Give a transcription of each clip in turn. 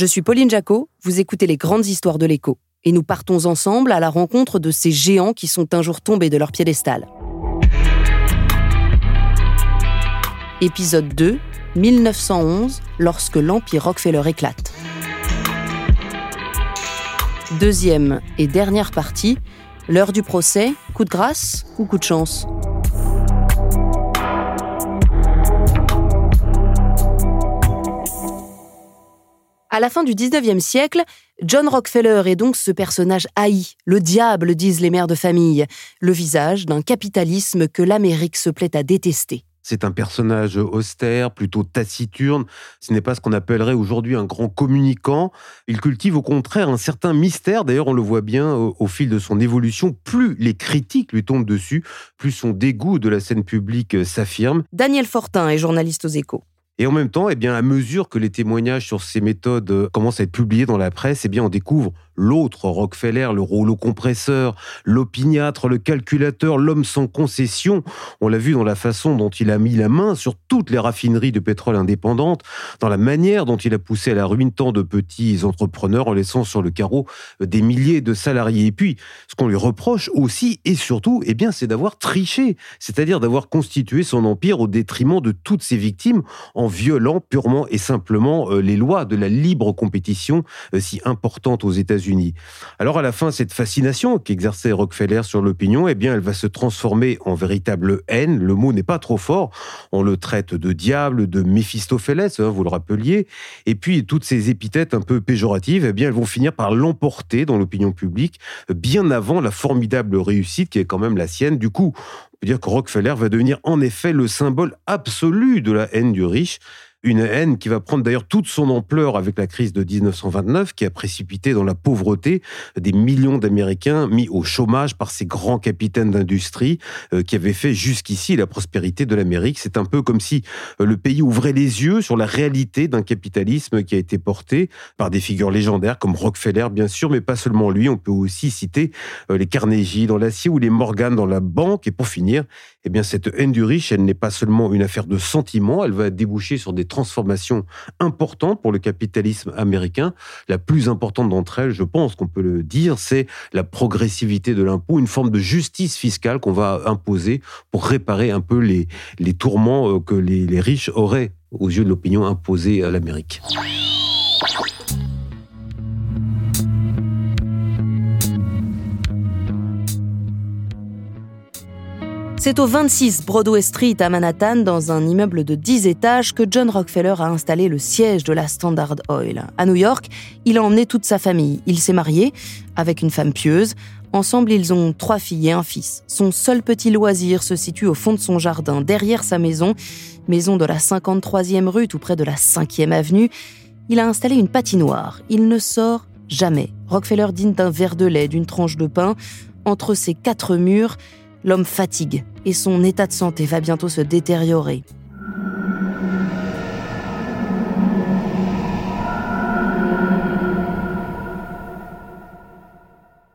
Je suis Pauline Jacot, vous écoutez les grandes histoires de l'écho, et nous partons ensemble à la rencontre de ces géants qui sont un jour tombés de leur piédestal. Épisode 2, 1911, lorsque l'Empire Rockefeller éclate. Deuxième et dernière partie, l'heure du procès, coup de grâce ou coup de chance? À la fin du 19e siècle, John Rockefeller est donc ce personnage haï, le diable, disent les mères de famille, le visage d'un capitalisme que l'Amérique se plaît à détester. C'est un personnage austère, plutôt taciturne. Ce n'est pas ce qu'on appellerait aujourd'hui un grand communicant. Il cultive au contraire un certain mystère. D'ailleurs, on le voit bien au, au, fil de son évolution. Plus les critiques lui tombent dessus, plus son dégoût de la scène publique s'affirme. Daniel Fortin est journaliste aux échos. Et en même temps, eh bien, à mesure que les témoignages sur ces méthodes euh, commencent à être publiés dans la presse, eh bien, on découvre l'autre Rockefeller, le rouleau compresseur, l'opiniâtre, le calculateur, l'homme sans concession. On l'a vu dans la façon dont il a mis la main sur toutes les raffineries de pétrole indépendantes, dans la manière dont il a poussé à la ruine tant de petits entrepreneurs en laissant sur le carreau euh, des milliers de salariés. Et puis, ce qu'on lui reproche aussi et surtout, eh bien, c'est d'avoir triché, c'est-à-dire d'avoir constitué son empire au détriment de toutes ses victimes en violant purement et simplement euh, les lois de la libre compétition euh, si importante aux États-Unis. Alors à la fin, cette fascination qu'exerçait Rockefeller sur l'opinion, eh bien, elle va se transformer en véritable haine. Le mot n'est pas trop fort. On le traite de diable, de Méphistophélès, hein, vous le rappeliez. Et puis toutes ces épithètes un peu péjoratives, eh bien, elles vont finir par l'emporter dans l'opinion publique bien avant la formidable réussite qui est quand même la sienne. Du coup, peut dire que Rockefeller va devenir en effet le symbole absolu de la haine du riche. Une haine qui va prendre d'ailleurs toute son ampleur avec la crise de 1929, qui a précipité dans la pauvreté des millions d'Américains mis au chômage par ces grands capitaines d'industrie euh, qui avaient fait jusqu'ici la prospérité de l'Amérique. C'est un peu comme si euh, le pays ouvrait les yeux sur la réalité d'un capitalisme qui a été porté par des figures légendaires comme Rockefeller, bien sûr, mais pas seulement lui. On peut aussi citer euh, les Carnegie dans l'acier ou les Morgan dans la banque. Et pour finir, eh bien, cette haine du riche, elle n'est pas seulement une affaire de sentiment, elle va déboucher sur des transformations importantes pour le capitalisme américain. La plus importante d'entre elles, je pense qu'on peut le dire, c'est la progressivité de l'impôt, une forme de justice fiscale qu'on va imposer pour réparer un peu les, les tourments euh, que les, les riches auraient, aux yeux de l'opinion, imposés à l'Amérique. C'est au 26 Broadway Street à Manhattan, dans un immeuble de 10 étages, que John Rockefeller a installé le siège de la Standard Oil. À New York, il a emmené toute sa famille. Il s'est marié avec une femme pieuse. Ensemble, ils ont trois filles et un fils. Son seul petit loisir se situe au fond de son jardin, derrière sa maison, maison de la 53e rue, tout près de la 5e avenue. Il a installé une patinoire. Il ne sort jamais. Rockefeller dîne d'un verre de lait, d'une tranche de pain. Entre ces quatre murs, L'homme fatigue et son état de santé va bientôt se détériorer.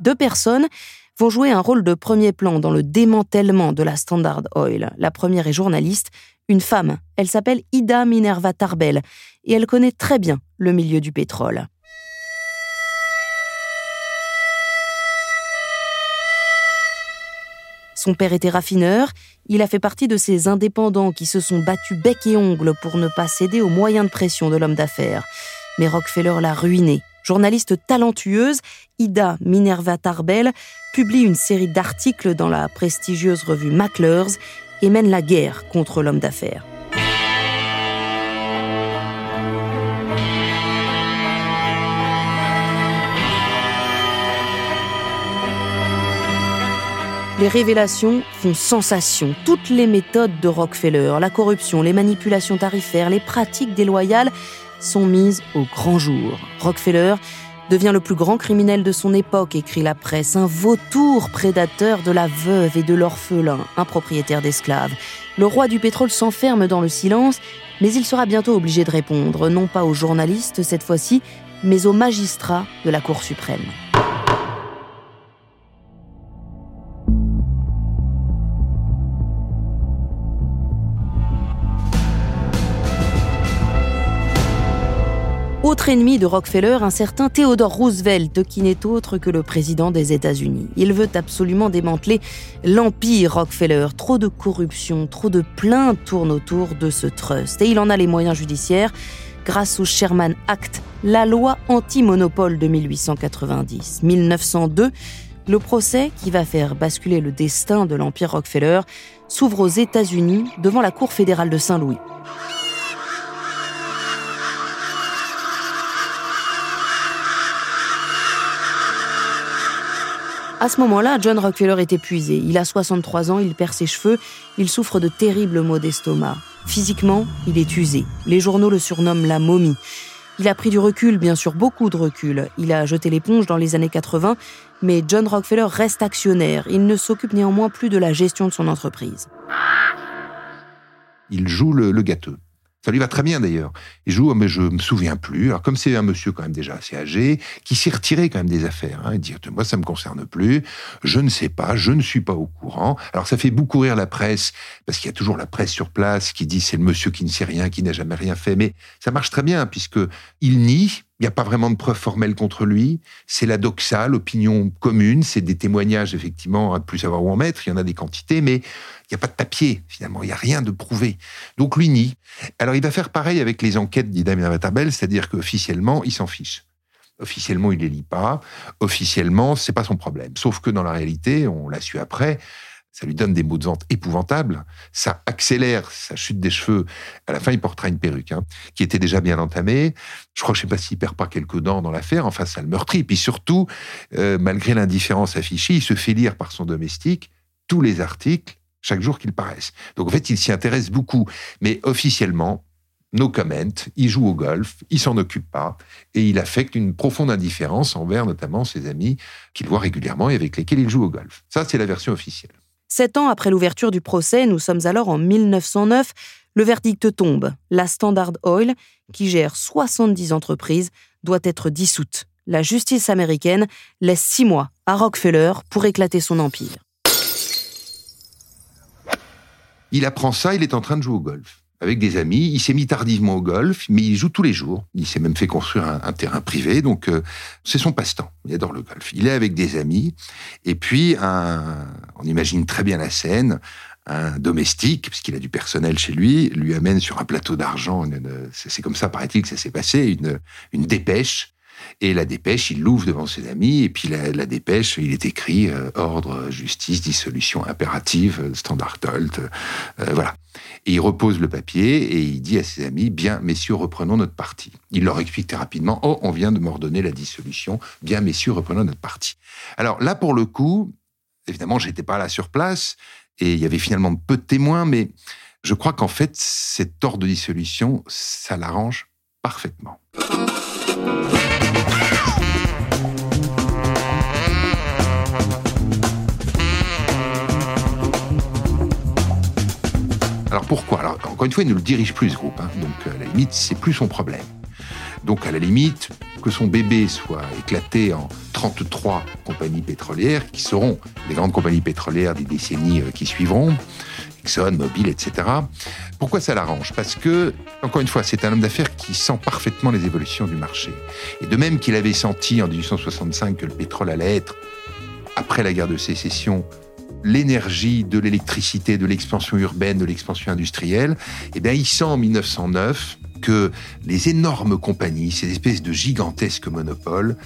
Deux personnes vont jouer un rôle de premier plan dans le démantèlement de la Standard Oil. La première est journaliste, une femme. Elle s'appelle Ida Minerva Tarbell et elle connaît très bien le milieu du pétrole. Son père était raffineur, il a fait partie de ces indépendants qui se sont battus bec et ongle pour ne pas céder aux moyens de pression de l'homme d'affaires. Mais Rockefeller l'a ruiné. Journaliste talentueuse, Ida Minerva Tarbell publie une série d'articles dans la prestigieuse revue McClure's et mène la guerre contre l'homme d'affaires. Les révélations font sensation. Toutes les méthodes de Rockefeller, la corruption, les manipulations tarifaires, les pratiques déloyales sont mises au grand jour. Rockefeller devient le plus grand criminel de son époque, écrit la presse, un vautour prédateur de la veuve et de l'orphelin, un propriétaire d'esclaves. Le roi du pétrole s'enferme dans le silence, mais il sera bientôt obligé de répondre, non pas aux journalistes cette fois-ci, mais aux magistrats de la Cour suprême. Ennemi de Rockefeller, un certain Theodore Roosevelt, qui n'est autre que le président des États-Unis. Il veut absolument démanteler l'empire Rockefeller. Trop de corruption, trop de plaintes tournent autour de ce trust. Et il en a les moyens judiciaires grâce au Sherman Act, la loi anti-monopole de 1890. 1902, le procès qui va faire basculer le destin de l'empire Rockefeller s'ouvre aux États-Unis devant la Cour fédérale de Saint-Louis. À ce moment-là, John Rockefeller est épuisé. Il a 63 ans, il perd ses cheveux, il souffre de terribles maux d'estomac. Physiquement, il est usé. Les journaux le surnomment la momie. Il a pris du recul, bien sûr, beaucoup de recul. Il a jeté l'éponge dans les années 80, mais John Rockefeller reste actionnaire. Il ne s'occupe néanmoins plus de la gestion de son entreprise. Il joue le, le gâteux. Ça lui va très bien d'ailleurs. Il joue, mais je me souviens plus. Alors comme c'est un monsieur quand même déjà assez âgé, qui s'est retiré quand même des affaires, hein, et dire moi ça me concerne plus, je ne sais pas, je ne suis pas au courant. Alors ça fait beaucoup rire la presse parce qu'il y a toujours la presse sur place qui dit c'est le monsieur qui ne sait rien, qui n'a jamais rien fait, mais ça marche très bien puisque il nie. Il n'y a pas vraiment de preuves formelles contre lui. C'est la doxa, l'opinion commune. C'est des témoignages, effectivement, à ne plus savoir où en mettre. Il y en a des quantités, mais il n'y a pas de papier, finalement. Il n'y a rien de prouvé. Donc, lui nie. Alors, il va faire pareil avec les enquêtes d'Idam Vatabel, c'est-à-dire qu'officiellement, il s'en fiche. Officiellement, il les lit pas. Officiellement, c'est pas son problème. Sauf que dans la réalité, on l'a su après, ça lui donne des maux de vente épouvantables, ça accélère sa chute des cheveux. À la fin, il portera une perruque, hein, qui était déjà bien entamée. Je crois que je sais pas s'il perd pas quelques dents dans l'affaire. Enfin, ça le meurtrit. Et puis surtout, euh, malgré l'indifférence affichée, il se fait lire par son domestique tous les articles chaque jour qu'ils paraissent. Donc en fait, il s'y intéresse beaucoup. Mais officiellement, no comment, il joue au golf, il s'en occupe pas, et il affecte une profonde indifférence envers notamment ses amis qu'il voit régulièrement et avec lesquels il joue au golf. Ça, c'est la version officielle. Sept ans après l'ouverture du procès, nous sommes alors en 1909, le verdict tombe. La Standard Oil, qui gère 70 entreprises, doit être dissoute. La justice américaine laisse six mois à Rockefeller pour éclater son empire. Il apprend ça, il est en train de jouer au golf avec des amis. Il s'est mis tardivement au golf, mais il joue tous les jours. Il s'est même fait construire un, terrain privé, donc euh, c'est son passe-temps. Il adore le golf. Il est avec des amis, et puis un, on imagine très bien la scène. Un domestique, puisqu'il a du personnel chez lui, lui amène sur un plateau d'argent. C'est comme ça, paraît-il, que ça s'est passé, une, une dépêche et la dépêche, il l'ouvre devant ses amis, et puis la, dépêche, il est écrit euh, ordre, justice, dissolution impérative, euh, standard Holt, euh, voilà. Et il repose le papier et il dit à ses amis Bien, messieurs, reprenons notre parti. Il leur explique très rapidement Oh, on vient de m'ordonner la dissolution. Bien, messieurs, reprenons notre parti. Alors là, pour le coup, évidemment, j'étais pas là sur place et il y avait finalement peu de témoins, mais je crois qu'en fait, cet ordre de dissolution, ça l'arrange parfaitement. Alors pourquoi Alors encore une fois, il ne le dirige plus ce groupe, hein. donc à la limite, c'est plus son problème. Donc à la limite, que son bébé soit éclaté en 33 compagnies pétrolières, qui seront les grandes compagnies pétrolières des décennies euh, qui suivront, Exxon, Mobil, etc. Pourquoi ça l'arrange? Parce que, encore une fois, c'est un homme d'affaires qui sent parfaitement les évolutions du marché. Et de même qu'il avait senti en 1865 que le pétrole allait être, après la guerre de sécession, l'énergie de l'électricité, de l'expansion urbaine, de l'expansion industrielle, eh bien, il sent en 1909 que les énormes compagnies, ces espèces de gigantesques monopoles,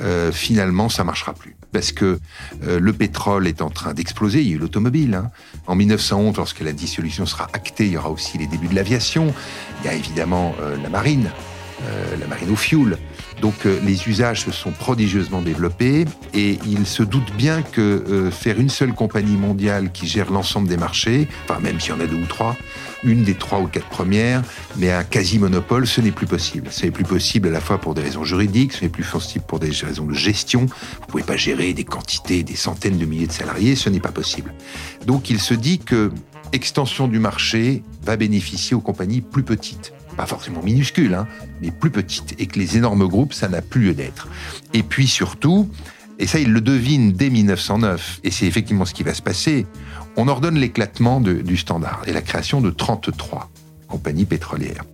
euh, finalement, ça marchera plus. Parce que euh, le pétrole est en train d'exploser. Il y a eu l'automobile. Hein. En 1911, lorsque la dissolution sera actée, il y aura aussi les débuts de l'aviation. Il y a évidemment euh, la marine. la marine au fuel. Donc euh, les usages se sont prodigieusement développés et il se doute bien que euh, faire une seule compagnie mondiale qui gère l'ensemble des marchés, enfin même s'il y en a deux ou trois, une des trois ou quatre premières, mais un quasi-monopole, ce n'est plus possible. Ce n'est plus possible à la fois pour des raisons juridiques, ce n'est plus possible pour des raisons de gestion. Vous ne pouvez pas gérer des quantités, des centaines de milliers de salariés, ce n'est pas possible. Donc il se dit que extension du marché va bénéficier aux compagnies plus petites pas forcément minuscules, hein, mais plus petites, et que les énormes groupes, ça n'a plus lieu d'être. Et puis surtout, et ça il le devine dès 1909, et c'est effectivement ce qui va se passer, on ordonne l'éclatement du standard et la création de 33 compagnies pétrolières.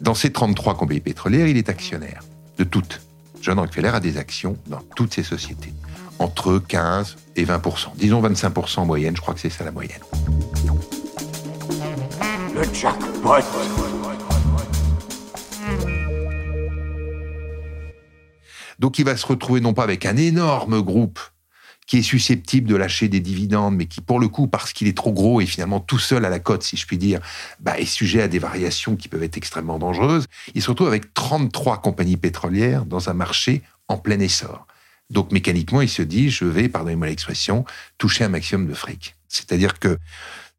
Dans ces 33 compagnies pétrolières, il est actionnaire de toutes. John Rockefeller a des actions dans toutes ces sociétés, entre 15 et 20% disons 25% en moyenne, je crois que c'est ça la moyenne. Le jackpot Donc il va se retrouver non pas avec un énorme groupe qui est susceptible de lâcher des dividendes, mais qui, pour le coup, parce qu'il est trop gros et finalement tout seul à la cote, si je puis dire, bah, est sujet à des variations qui peuvent être extrêmement dangereuses. Il se retrouve avec 33 compagnies pétrolières dans un marché en plein essor. Donc mécaniquement, il se dit, je vais, pardonnez-moi l'expression, toucher un maximum de fric. C'est-à-dire que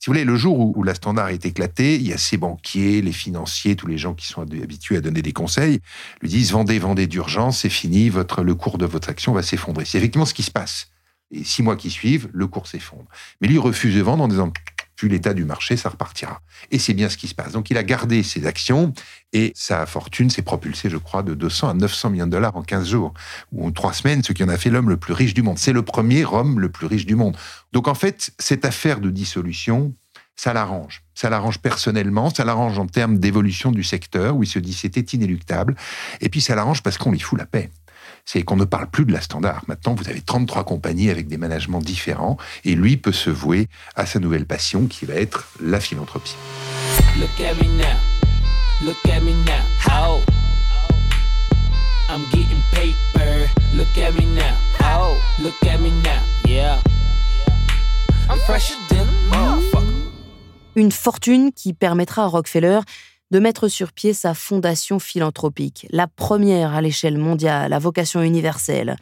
si vous voulez, le jour où, la standard est éclatée, il y a ces banquiers, les financiers, tous les gens qui sont habitués à donner des conseils, lui disent vendez, vendez d'urgence, c'est fini, le cours de votre action va s'effondrer. C'est effectivement ce qui se passe. Et six mois qui suivent, le cours s'effondre. Mais lui refuse de vendre en disant vu l'état du marché, ça repartira. Et c'est bien ce qui se passe. Donc il a gardé ses actions et sa fortune s'est propulsée, je crois, de 200 à 900 millions de dollars en 15 jours ou en 3 semaines, ce qui en a fait l'homme le plus riche du monde. C'est le premier homme le plus riche du monde. Donc en fait, cette affaire de dissolution, ça l'arrange. Ça l'arrange personnellement, ça l'arrange en termes d'évolution du secteur, où il se dit c'était inéluctable, et puis ça l'arrange parce qu'on lui fout la paix c'est qu'on ne parle plus de la standard. Maintenant, vous avez 33 compagnies avec des managements différents et lui peut se vouer à sa nouvelle passion qui va être la philanthropie. Look at me now. Look at me now. I'm getting paper. Look at me now. Look at me now. Yeah. I'm fresher than Une fortune qui permettra à Rockefeller de mettre sur pied sa fondation philanthropique, la première à l'échelle mondiale, à vocation universelle.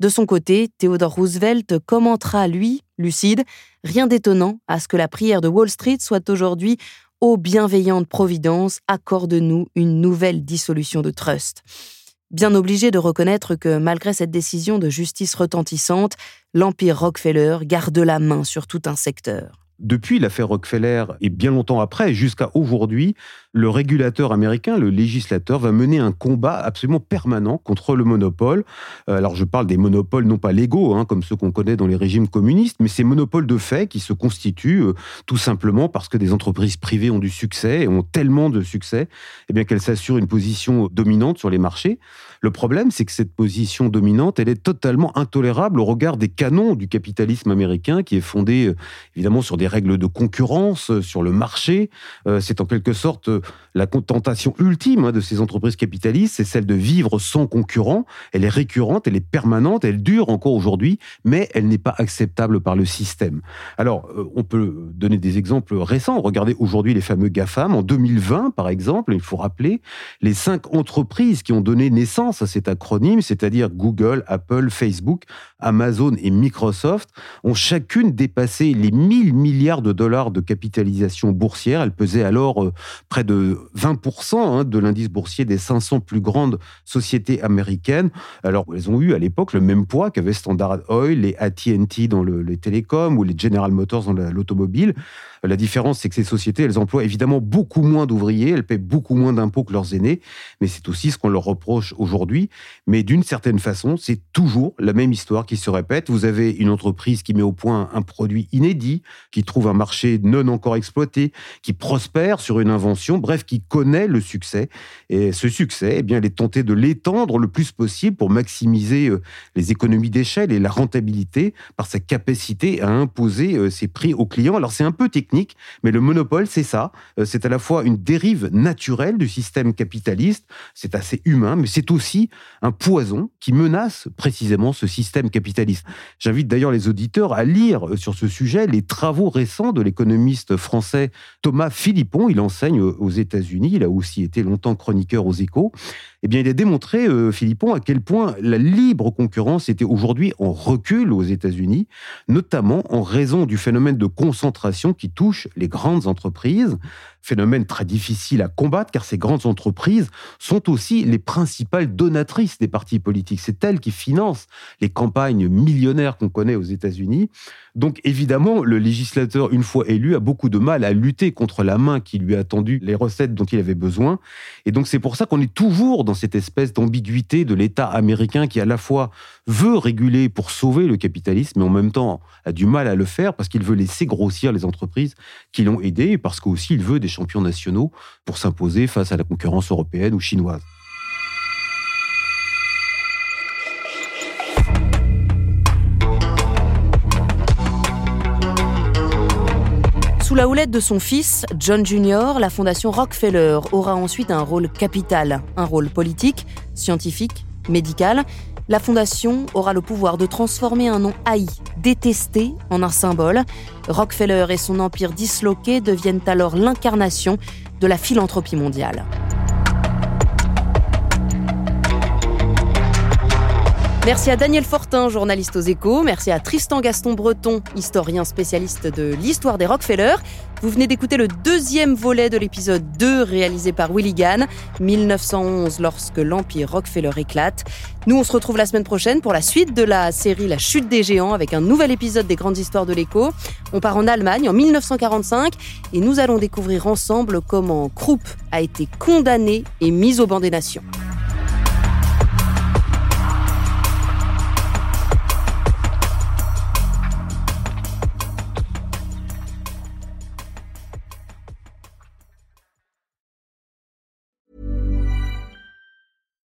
De son côté, Theodore Roosevelt commentera, lui, lucide, rien d'étonnant à ce que la prière de Wall Street soit aujourd'hui Ô bienveillante Providence, accorde-nous une nouvelle dissolution de trust. Bien obligé de reconnaître que malgré cette décision de justice retentissante, l'Empire Rockefeller garde la main sur tout un secteur depuis l'affaire Rockefeller et bien longtemps après, jusqu'à aujourd'hui, le régulateur américain, le législateur, va mener un combat absolument permanent contre le monopole. Euh, alors je parle des monopoles non pas légaux, hein, comme ceux qu'on connaît dans les régimes communistes, mais ces monopoles de fait qui se constituent euh, tout simplement parce que des entreprises privées ont du succès et ont tellement de succès, eh qu'elles s'assurent une position dominante sur les marchés. Le problème, c'est que cette position dominante, elle est totalement intolérable au regard des canons du capitalisme américain qui est fondé euh, évidemment sur des règles de concurrence, sur le marché. C'est en quelque sorte la contentation ultime hein, de ces entreprises capitalistes, c'est celle de vivre sans concurrent. Elle est récurrente, elle est permanente, elle dure encore aujourd'hui, mais elle n'est pas acceptable par le système. Alors, on peut donner des exemples récents. Regardez aujourd'hui les fameux GAFAM. En 2020, par exemple, il faut rappeler les cinq entreprises qui ont donné naissance à cet acronyme, c'est-à-dire Google, Apple, Facebook, Amazon et Microsoft, ont chacune dépassé les 1000 milliards de dollars de capitalisation boursière. Elles pesaient alors euh, près de 20% hein, de l'indice boursier des 500 plus grandes sociétés américaines. Alors, elles ont eu à l'époque le même poids qu'avait Standard Oil, les AT&T dans les télécoms ou les General Motors dans l'automobile. La différence, c'est que ces sociétés, elles emploient évidemment beaucoup moins d'ouvriers, elles paient beaucoup moins d'impôts que leurs aînés, mais c'est aussi ce qu'on leur reproche aujourd'hui. Mais d'une certaine façon, c'est toujours la même histoire qui se répète. Vous avez une entreprise qui met au point un produit inédit, qui trouve un marché non encore exploité, qui prospère sur une invention, bref, qui connaît le succès. Et ce succès, eh bien, elle est tentée de l'étendre le plus possible pour maximiser euh, les économies d'échelle et la rentabilité par sa capacité à imposer euh, ses prix aux clients. Alors c'est un peu technique mais le monopole, c'est ça. Euh, c'est à la fois une dérive naturelle du système capitaliste, c'est assez humain, mais c'est aussi un poison qui menace précisément ce système capitaliste. J'invite d'ailleurs les auditeurs à lire sur ce sujet les travaux récents de l'économiste français Thomas Philippon. Il enseigne aux aux États-Unis. Il a aussi été longtemps chroniqueur aux Échos. Eh bien, il a démontré, euh, Philippon, à quel point la libre concurrence était aujourd'hui en recul aux États-Unis, notamment en raison du phénomène de concentration qui touche les grandes entreprises. Phénomène très difficile à combattre car ces grandes entreprises sont aussi les principales donatrices des partis politiques. C'est elles qui financent les campagnes millionnaires qu'on connaît aux États-Unis. Donc évidemment, le législateur, une fois élu, a beaucoup de mal à lutter contre la main qui lui a tendu les recettes dont il avait besoin. Et donc c'est pour ça qu'on est toujours dans cette espèce d'ambiguïté de l'État américain qui à la fois veut réguler pour sauver le capitalisme, mais en même temps a du mal à le faire parce qu'il veut laisser grossir les entreprises qui l'ont aidé, et parce qu'aussi il veut des champions nationaux pour s'imposer face à la concurrence européenne ou chinoise. Sous la houlette de son fils, John Jr., la fondation Rockefeller aura ensuite un rôle capital, un rôle politique, scientifique, médical. La fondation aura le pouvoir de transformer un nom haï, détesté, en un symbole. Rockefeller et son empire disloqué deviennent alors l'incarnation de la philanthropie mondiale. Merci à Daniel Fortin, journaliste aux échos. Merci à Tristan Gaston Breton, historien spécialiste de l'histoire des Rockefeller. Vous venez d'écouter le deuxième volet de l'épisode 2 réalisé par Willy Gann, 1911 lorsque l'empire Rockefeller éclate. Nous, on se retrouve la semaine prochaine pour la suite de la série La chute des géants avec un nouvel épisode des grandes histoires de l'écho. On part en Allemagne en 1945 et nous allons découvrir ensemble comment Krupp a été condamné et mis au banc des nations.